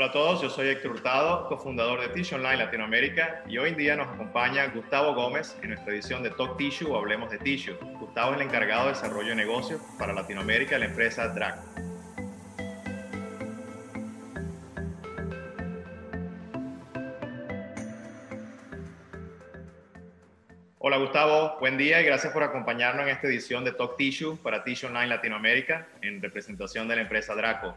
Hola a todos, yo soy Héctor Hurtado, cofundador de Tissue Online Latinoamérica y hoy en día nos acompaña Gustavo Gómez en nuestra edición de Talk Tissue o Hablemos de Tissue. Gustavo es el encargado de desarrollo de negocios para Latinoamérica de la empresa Draco. Hola Gustavo, buen día y gracias por acompañarnos en esta edición de Talk Tissue para Tissue Online Latinoamérica en representación de la empresa Draco.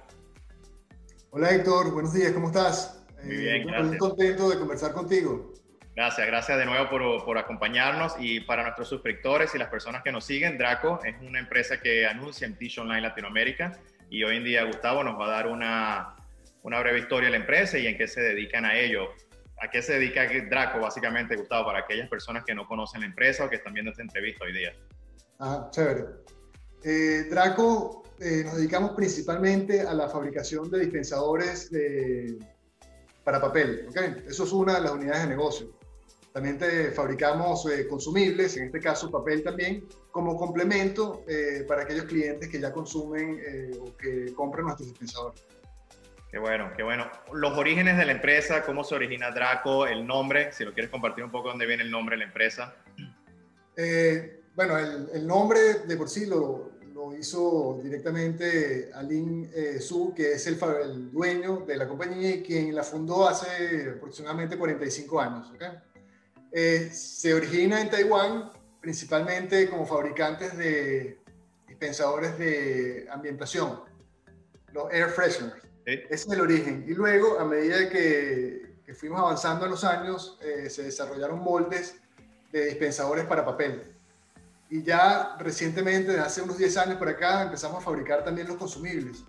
Hola Héctor, buenos días, ¿cómo estás? Muy bien, eh, gracias. Muy contento de conversar contigo. Gracias, gracias de nuevo por, por, acompañarnos y para nuestros suscriptores y las personas que nos siguen, Draco es una empresa que anuncia en Tish Online Latinoamérica y hoy en día Gustavo nos va a dar una, una breve historia de la empresa y en qué se dedican a ello. ¿A qué se dedica Draco básicamente, Gustavo, para aquellas personas que no conocen la empresa o que están viendo esta entrevista hoy día? Ah, chévere. Eh, Draco eh, nos dedicamos principalmente a la fabricación de dispensadores para papel. ¿okay? Eso es una de las unidades de negocio. También te fabricamos eh, consumibles, en este caso papel también, como complemento eh, para aquellos clientes que ya consumen o que compran nuestros dispensadores. Qué bueno, qué bueno. Los orígenes de la empresa, cómo se origina Draco, el nombre, si lo quieres compartir un poco, dónde viene el nombre de la empresa. Bueno, el, el, nombre de por sí lo, hizo directamente Alin eh, Su, que es el, el, dueño de la compañía y quien la fundó hace aproximadamente 45 años. Eh, se origina en Taiwán principalmente como fabricantes de dispensadores de ambientación, los air fresheners. Ese es el origen. Y luego, a medida que, que fuimos avanzando en los años, eh, se desarrollaron moldes de dispensadores para papel. Y ya recientemente, hace unos 10 años por acá, empezamos a fabricar también los consumibles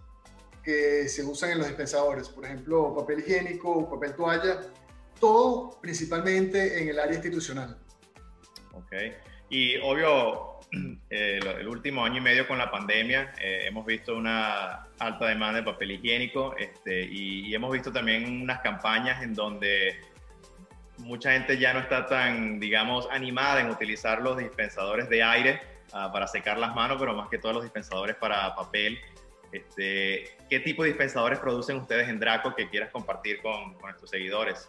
que se usan en los dispensadores. Por ejemplo, papel higiénico, papel toalla, todo principalmente en el área institucional. Ok. Y obvio, eh, el último año y medio con la pandemia eh, hemos visto una alta demanda de papel higiénico este, y, y hemos visto también unas campañas en donde mucha gente ya no está tan, digamos, animada en utilizar los dispensadores de aire uh, para secar las manos, pero más que todos los dispensadores para papel. Este, ¿Qué tipo de dispensadores producen ustedes en Draco que quieras compartir con, con nuestros seguidores?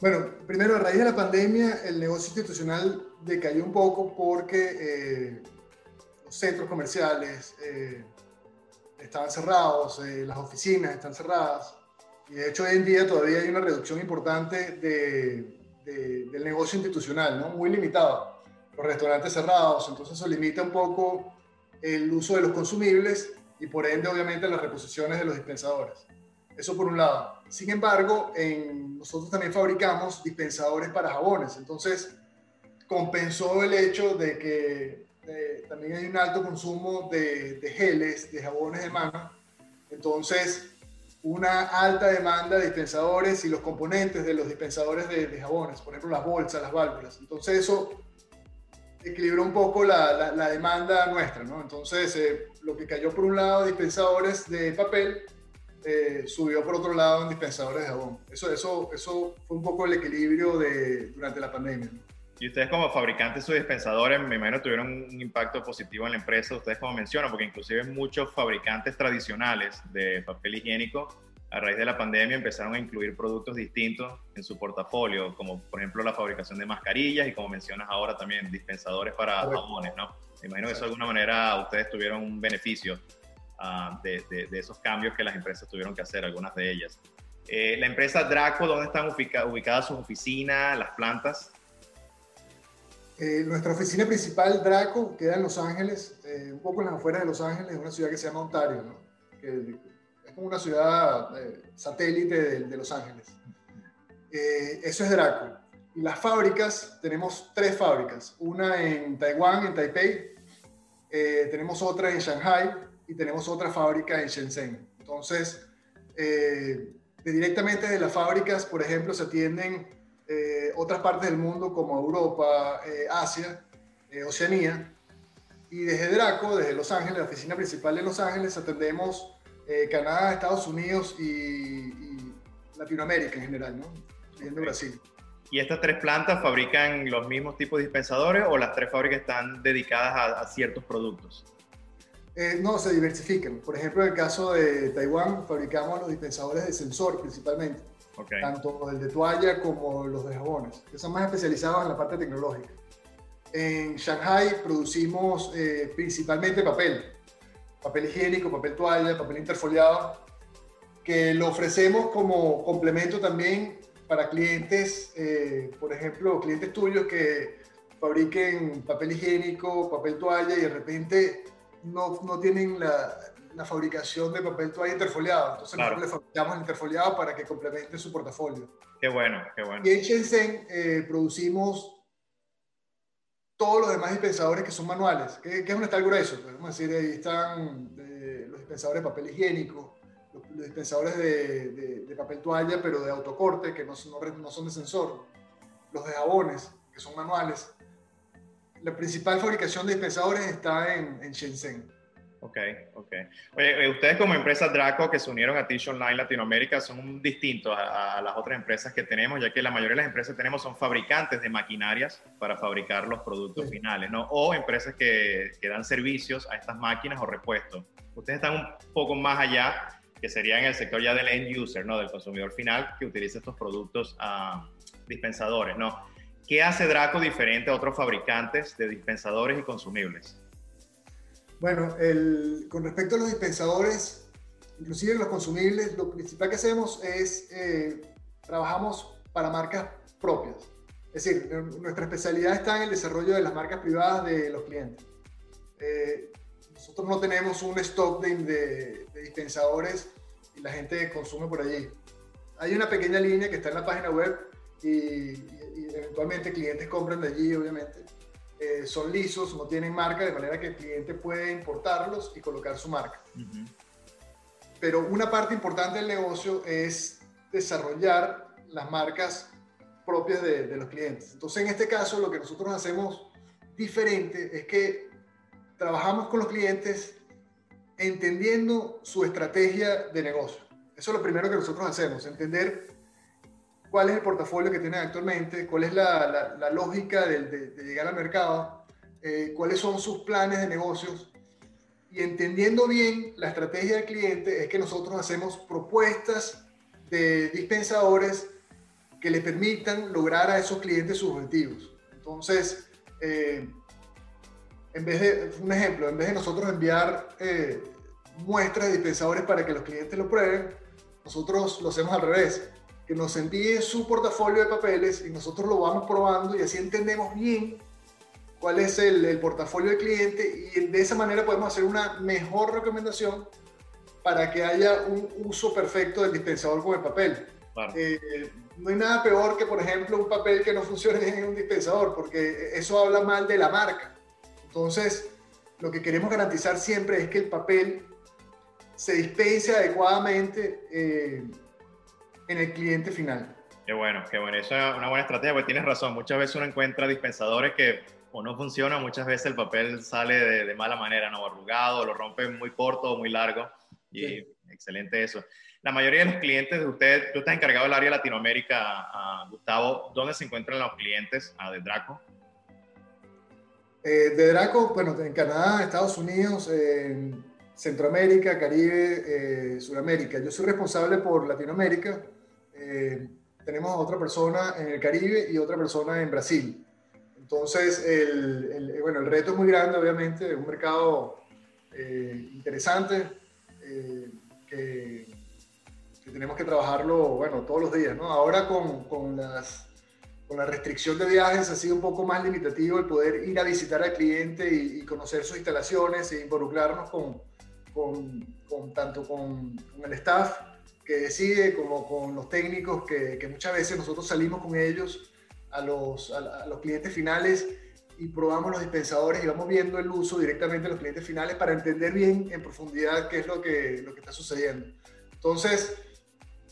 Bueno, primero, a raíz de la pandemia, el negocio institucional decayó un poco porque eh, los centros comerciales eh, estaban cerrados, eh, las oficinas están cerradas, y de hecho, hoy en día todavía hay una reducción importante de, del negocio institucional, ¿no? Muy limitado. Los restaurantes cerrados, entonces eso limita un poco el uso de los consumibles y por ende, obviamente, las reposiciones de los dispensadores. Eso por un lado. Sin embargo, en, nosotros también fabricamos dispensadores para jabones. Entonces, compensó el hecho de que eh, también hay un alto consumo de, de geles, de jabones de mano. Entonces, una alta demanda de dispensadores y los componentes de los dispensadores de, jabones, por ejemplo las bolsas, las válvulas. Entonces eso equilibró un poco la, la, demanda nuestra, ¿no? Entonces eh, lo que cayó por un lado dispensadores de papel, eh, subió por otro lado en dispensadores de jabón. Eso, eso, eso fue un poco el equilibrio de, durante la pandemia. Y ustedes como fabricantes de sus dispensadores, me imagino tuvieron un impacto positivo en la empresa, ustedes como mencionan, porque inclusive muchos fabricantes tradicionales de papel higiénico a raíz de la pandemia empezaron a incluir productos distintos en su portafolio, como por ejemplo la fabricación de mascarillas y como mencionas ahora también dispensadores para jabones, ¿no? Me imagino que eso de alguna manera ustedes tuvieron un beneficio uh, de, de, de, esos cambios que las empresas tuvieron que hacer, algunas de ellas. Eh, la empresa Draco, ¿dónde están ubicadas sus oficinas, las plantas? Eh, nuestra oficina principal, Draco, queda en Los Ángeles, eh, un poco en las afueras de Los Ángeles, una ciudad que se llama Ontario, que es como una ciudad eh, satélite de, Los Ángeles. eso es Draco. Y las fábricas, tenemos tres fábricas, una en Taiwán, en Taipei, tenemos otra en Shanghai y tenemos otra fábrica en Shenzhen. Entonces, directamente de las fábricas, por ejemplo, se atienden eh, otras partes del mundo como Europa, eh, Asia, eh, Oceanía. Y desde Draco, desde Los Ángeles, la oficina principal de Los Ángeles, atendemos Canadá, Estados Unidos y, y, Latinoamérica en general, ¿no? incluyendo Brasil. ¿Y estas tres plantas fabrican los mismos tipos de dispensadores o las tres fábricas están dedicadas a, a ciertos productos? Eh, no, se diversifican. Por ejemplo, en el caso de Taiwán, fabricamos los dispensadores de sensor principalmente. Tanto el de toalla como los de jabones, que son más especializados en la parte tecnológica. En Shanghai producimos eh, principalmente papel, papel higiénico, papel toalla, papel interfoliado, que lo ofrecemos como complemento también para clientes, eh, por ejemplo, clientes tuyos que fabriquen papel higiénico, papel toalla y de repente no, no tienen la, la, fabricación de papel toalla interfoliado. Entonces nosotros le fabricamos el interfoliado para que complemente su portafolio. Qué bueno, qué bueno. Y en Shenzhen eh, producimos todos los demás dispensadores que son manuales. ¿Qué, qué es un está grueso? Podemos decir, ahí están eh, los dispensadores de papel higiénico, los, dispensadores de, de, papel toalla, pero de autocorte, que no, no, no, son de sensor, los de jabones, que son manuales. La principal fabricación de dispensadores está en, en Shenzhen. Ok, ok. Oye, eh, ustedes como empresa Draco que se unieron a Tish Online Latinoamérica son distintos a, las otras empresas que tenemos, ya que la mayoría de las empresas que tenemos son fabricantes de maquinarias para fabricar los productos finales, ¿no? O empresas que, que, dan servicios a estas máquinas o repuestos. Ustedes están un poco más allá, que sería en el sector ya del end user, ¿no? Del consumidor final que utiliza estos productos uh, dispensadores, ¿no? ¿Qué hace Draco diferente a otros fabricantes de dispensadores y consumibles? Bueno, el, con respecto a los dispensadores, inclusive los consumibles, lo principal que hacemos es eh, trabajamos para marcas propias. Es decir, nuestra especialidad está en el desarrollo de las marcas privadas de los clientes. Eh, nosotros no tenemos un stock de, dispensadores y la gente consume por allí. Hay una pequeña línea que está en la página web y, y eventualmente clientes compran de allí, obviamente eh, son lisos, no tienen marca, de manera que el cliente puede importarlos y colocar su marca. Pero una parte importante del negocio es desarrollar las marcas propias de, de, los clientes. Entonces, en este caso, lo que nosotros hacemos diferente es que trabajamos con los clientes entendiendo su estrategia de negocio. Eso es lo primero que nosotros hacemos, entender cuál es el portafolio que tienen actualmente, cuál es la, la, lógica de, de, llegar al mercado, eh, cuáles son sus planes de negocios. Y entendiendo bien la estrategia del cliente es que nosotros hacemos propuestas de dispensadores que le permitan lograr a esos clientes sus objetivos. Entonces, eh, en vez de, un ejemplo, en vez de nosotros enviar eh, muestras de dispensadores para que los clientes lo prueben, nosotros lo hacemos al revés que nos envíe su portafolio de papeles y nosotros lo vamos probando y así entendemos bien cuál es el, portafolio del cliente y de esa manera podemos hacer una mejor recomendación para que haya un uso perfecto del dispensador con el papel. Eh, no hay nada peor que, por ejemplo, un papel que no funcione en un dispensador, porque eso habla mal de la marca. Entonces, lo que queremos garantizar siempre es que el papel se dispense adecuadamente. Eh, en el cliente final. Qué bueno, qué bueno. Eso es una buena estrategia, porque tienes razón. Muchas veces uno encuentra dispensadores que o no funcionan, muchas veces el papel sale de, mala manera, no arrugado, lo rompe muy corto o muy largo. Y excelente eso. La mayoría de los clientes de usted, tú estás encargado del área Latinoamérica, Gustavo, ¿dónde se encuentran los clientes de Draco? Eh, de Draco, bueno, en Canadá, Estados Unidos, en Centroamérica, Caribe, eh, Sudamérica. Yo soy responsable por Latinoamérica eh, tenemos a otra persona en el Caribe y otra persona en Brasil. Entonces, el, bueno, el reto es muy grande, obviamente, es un mercado eh, interesante eh, que, tenemos que trabajarlo, bueno, todos los días, ¿no? Ahora con, con, las, con la restricción de viajes ha sido un poco más limitativo el poder ir a visitar al cliente y, conocer sus instalaciones e involucrarnos con, con, con tanto con, el staff que decide, como con los técnicos, que, que muchas veces nosotros salimos con ellos a los, a, los clientes finales y probamos los dispensadores y vamos viendo el uso directamente de los clientes finales para entender bien en profundidad qué es lo que, lo que está sucediendo. Entonces,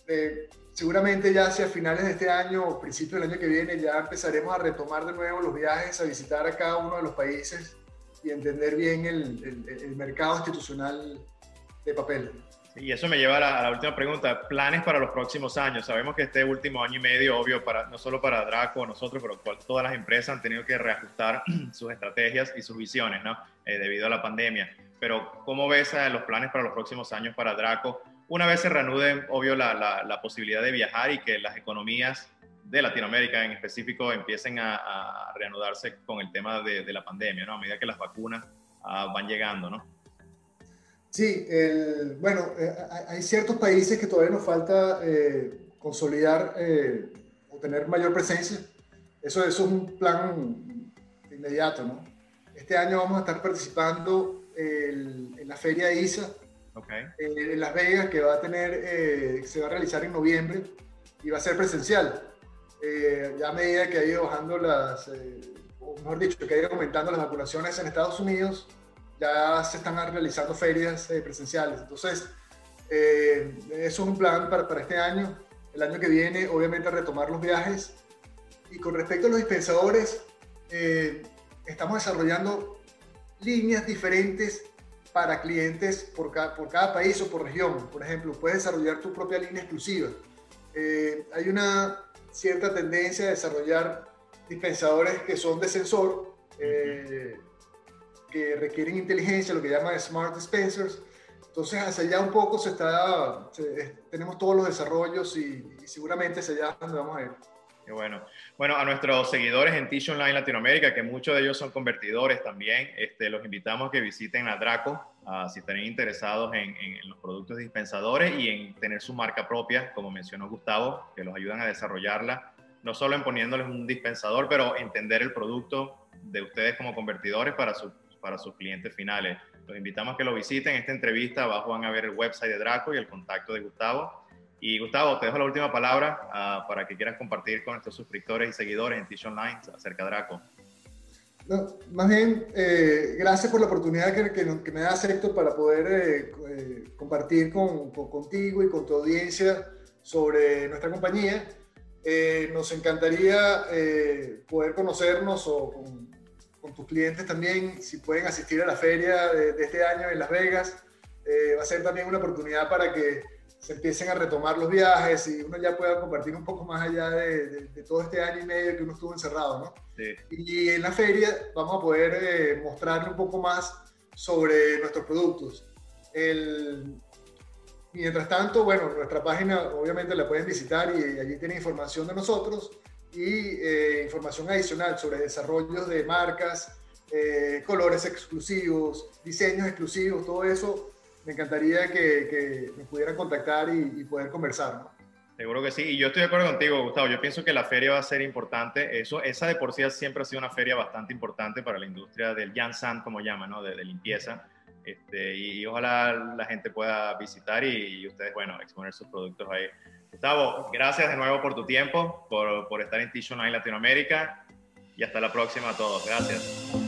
eh, seguramente ya hacia finales de este año o principios del año que viene ya empezaremos a retomar de nuevo los viajes, a visitar a cada uno de los países y entender bien el, el, el mercado institucional de papel. Y eso me lleva a la, última pregunta. Planes para los próximos años. Sabemos que este último año y medio, obvio, para, no solo para Draco, nosotros, pero todas las empresas han tenido que reajustar sus estrategias y sus visiones, ¿no? Eh, debido a la pandemia. pero ¿cómo ves los planes para los próximos años para Draco? Una vez se reanude, obvio, la, la, posibilidad de viajar y que las economías de Latinoamérica en específico empiecen a, reanudarse con el tema de, de, la pandemia, ¿no? A medida que las vacunas ah, van llegando, ¿no? Sí, el, bueno, eh, hay ciertos países que todavía nos falta eh, consolidar eh, o tener mayor presencia. Eso, eso es un plan inmediato, ¿no? Este año vamos a estar participando en la feria de ISA en Las Vegas, que va a tener, se va a realizar en noviembre y va a ser presencial. ya a medida que ha ido bajando las, o mejor dicho, que ha ido aumentando las vacunaciones en Estados Unidos, ya se están realizando ferias eh, presenciales. Entonces, eh, eso es un plan para, para, este año. El año que viene, obviamente, retomar los viajes. Y con respecto a los dispensadores, eh, estamos desarrollando líneas diferentes para clientes por, por cada país o por región. Por ejemplo, puedes desarrollar tu propia línea exclusiva. hay una cierta tendencia a desarrollar dispensadores que son de sensor que requieren inteligencia, lo que llaman smart dispensers. Entonces, hacia allá un poco se está, tenemos todos los desarrollos y, seguramente hacia allá donde vamos a ir. Qué bueno. Bueno, a nuestros seguidores en Tish Online Latinoamérica, que muchos de ellos son convertidores también, este, los invitamos a que visiten a Draco si están interesados en, en, los productos dispensadores y en tener su marca propia, como mencionó Gustavo, que los ayudan a desarrollarla, no solo en poniéndoles un dispensador, pero entender el producto de ustedes como convertidores para su para sus clientes finales. Los invitamos a que lo visiten. esta entrevista abajo van a ver el website de Draco y el contacto de Gustavo. Y Gustavo, te dejo la última palabra ah, para que quieras compartir con nuestros suscriptores y seguidores en Tish Online acerca de Draco. más bien, eh, gracias por la oportunidad que, que, me das, Héctor, para poder eh, eh, compartir con, contigo y con tu audiencia sobre nuestra compañía. nos encantaría poder conocernos o con, con tus clientes también, si pueden asistir a la feria de, este año en Las Vegas, eh, va a ser también una oportunidad para que se empiecen a retomar los viajes y uno ya pueda compartir un poco más allá de, todo este año y medio que uno estuvo encerrado, ¿no? Y en la feria vamos a poder eh, mostrarle un poco más sobre nuestros productos. El, mientras tanto, bueno, nuestra página obviamente la pueden visitar y allí tienen información de nosotros y eh, información adicional sobre desarrollos de marcas, eh, colores exclusivos, diseños exclusivos, todo eso, me encantaría que, que me pudieran contactar y, poder conversar. Seguro que sí, y yo estoy de acuerdo contigo, Gustavo. Yo pienso que la feria va a ser importante. Eso, esa de por sí siempre ha sido una feria bastante importante para la industria del Jansan, como llaman, ¿no? de, limpieza. Este, y, ojalá la gente pueda visitar y, y, ustedes, bueno, exponer sus productos ahí. Gustavo, gracias de nuevo por tu tiempo, por, por estar en Online Latinoamérica y hasta la próxima a todos. Gracias.